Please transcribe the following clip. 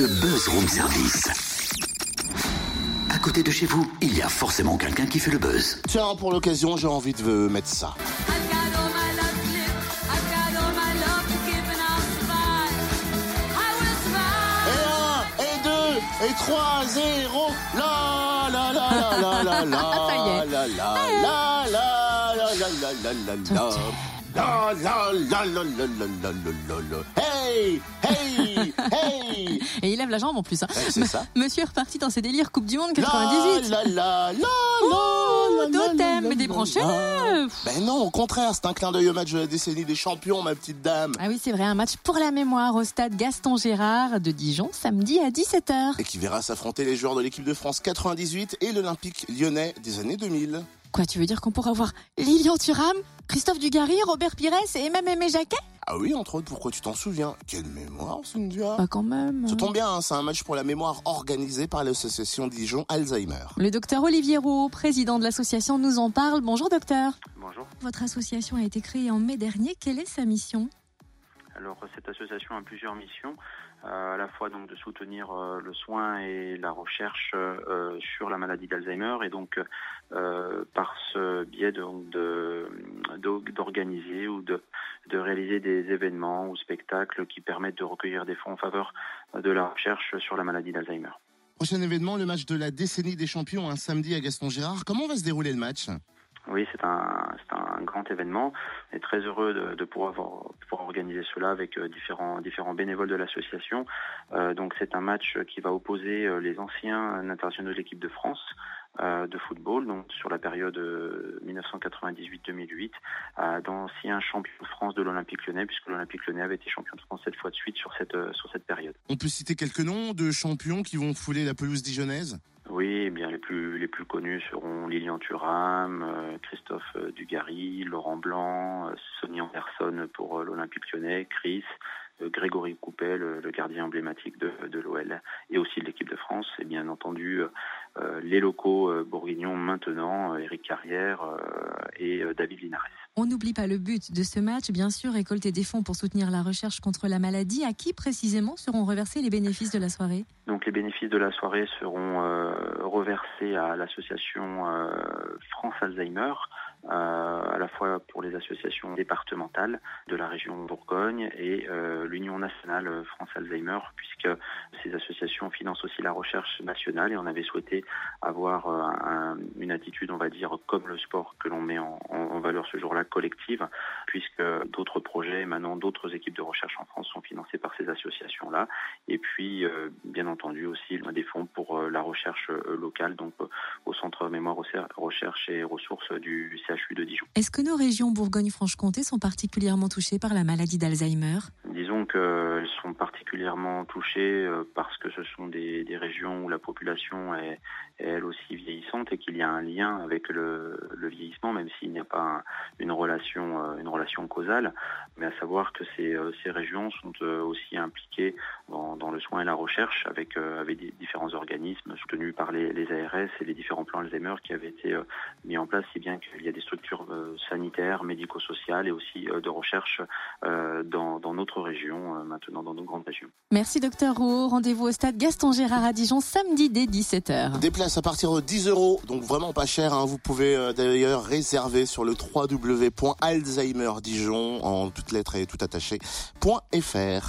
Le Buzz Room Service. À côté de chez vous, il y a forcément quelqu'un qui fait le buzz. Tiens, pour l'occasion, j'ai envie de euh, mettre ça. Et un, et deux, et trois, zéro. La la la la la la la la la la la la la la la la. La la la la la la la la la. Hey, hey, hey. Et il lève la jambe en plus. hein. Ouais, ça. Monsieur est reparti dans ses délires Coupe du Monde La 98. la la la Oh, la totem, la. Ben non, au contraire, c'est un clin d'œil au match de la décennie des champions, ma petite dame. Ah oui, c'est vrai, un match pour la mémoire au stade Gaston Gérard de Dijon, samedi à 17h. Et qui verra s'affronter les joueurs de l'équipe de France 98 et l'Olympique lyonnais des années 2000. Quoi, tu veux dire qu'on pourra voir Lilian Thuram, Christophe Dugarry, Robert Pires et même Aimé Jacquet? Ah oui, entre autres, pourquoi tu t'en souviens? Quelle mémoire, Cynthia? Pas quand même. Ça tombe bien, hein, c'est un match pour la mémoire organisé par l'association Dijon Alzheimer. Le docteur Olivier Roux, président de l'association, nous en parle. Bonjour docteur. Bonjour. Votre association a été créée en mai dernier. Quelle est sa mission? Alors cette association a plusieurs missions, euh, à la fois donc de soutenir euh, le soin et la recherche euh, sur la maladie d'Alzheimer et donc euh, par ce biais donc, de de- d'organiser ou de de réaliser des événements ou spectacles qui permettent de recueillir des fonds en faveur de la recherche sur la maladie d'Alzheimer. Prochain événement, le match de la décennie des champions, un samedi à Gaston Gérard. Comment va se dérouler le match? Oui, c'est un, un grand événement. On est très heureux de, de pouvoir, avoir- pouvoir organiser cela avec euh, différents, différents bénévoles de l'association. Euh, donc c'est un match qui va opposer euh, les anciens internationaux de l'équipe de France de football, donc sur la période euh, 1998-2008, à d'anciens champions de France de l'Olympique lyonnais, puisque l'Olympique lyonnais avait été champion de France sept fois de suite sur cette, euh, sur cette période. On peut citer quelques noms de champions qui vont fouler la pelouse dijonnaise? Oui, eh bien les plus les plus connus seront Lilian Thuram, euh, Christophe euh, Dugarry, Laurent Blanc, euh, Sonny Anderson pour euh, l'Olympique Lyonnais, Chris, euh, Grégory Coupel, le, le gardien emblématique de, de l'OL et aussi de l'équipe de France et bien entendu euh, euh, les locaux euh, bourguignons maintenant, euh, Eric Carrière euh, et euh, David Linares. On n'oublie pas le but de ce match, bien sûr, récolter des fonds pour soutenir la recherche contre la maladie. À qui précisément seront reversés les bénéfices de la soirée? Donc les bénéfices de la soirée seront euh, reversés à l'association euh, France Alzheimer, euh, à la fois pour les associations départementales de la région Bourgogne et euh, l'Union nationale France Alzheimer, puisque ces associations financent aussi la recherche nationale. Et on avait souhaité avoir euh, un- une attitude, on va dire, comme le sport que l'on met en valeur ce jour-là collective, puisque d'autres projets émanant d'autres équipes de recherche en France sont financés par ces associations-là. Et puis, euh, bien entendu, aussi des fonds pour euh, la recherche euh, locale, donc au Centre Mémoire Recherche et Ressources du CHU de Dijon. Est-ce que nos régions Bourgogne-Franche-Comté sont particulièrement touchées par la maladie d'Alzheimer? Disons qu'elles sont particulièrement touchées euh, parce que ce sont des, régions où la population est, elle aussi vieillissante et qu'il y a un lien avec le, vieillissement, même s'il n'y a pas un- une relation, euh, une relation causale. Mais à savoir que ces, euh, ces régions sont aussi impliquées dans, dans le soin et la recherche avec, euh, avec différents organismes soutenus par les, les ARS et les différents plans Alzheimer qui avaient été euh, mis en place, si bien qu'il y a des structures euh, sanitaires, médico-sociales et aussi euh, de recherche euh, dans, dans notre région, euh, maintenant dans nos grandes régions. Merci docteur Roux. Rendez-vous au stade Gaston Gérard à Dijon samedi dès 17h. Des places à partir de 10 euros, donc vraiment pas cher. hein. Vous pouvez euh, d'ailleurs réserver sur le www.alzheimerdijon en toutes lettres et tout attaché .fr.